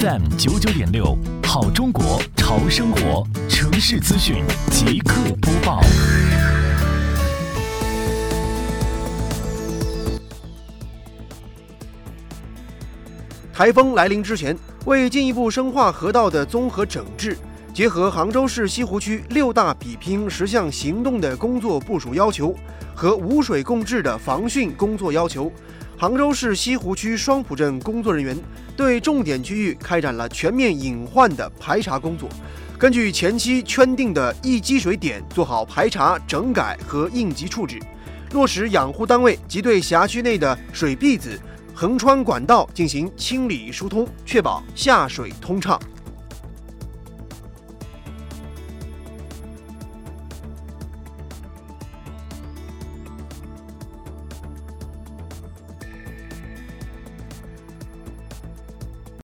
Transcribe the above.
FM 九九点六，好中国潮生活，城市资讯即刻播报。台风来临之前，为进一步深化河道的综合整治，结合杭州市西湖区六大比拼十项行动的工作部署要求和无水共治的防汛工作要求，杭州市西湖区双浦镇工作人员对重点区域开展了全面隐患的排查工作，根据前期圈定的易积水点做好排查、整改和应急处置，落实养护单位及对辖区内的水壁子。横穿管道进行清理疏通，确保下水通畅。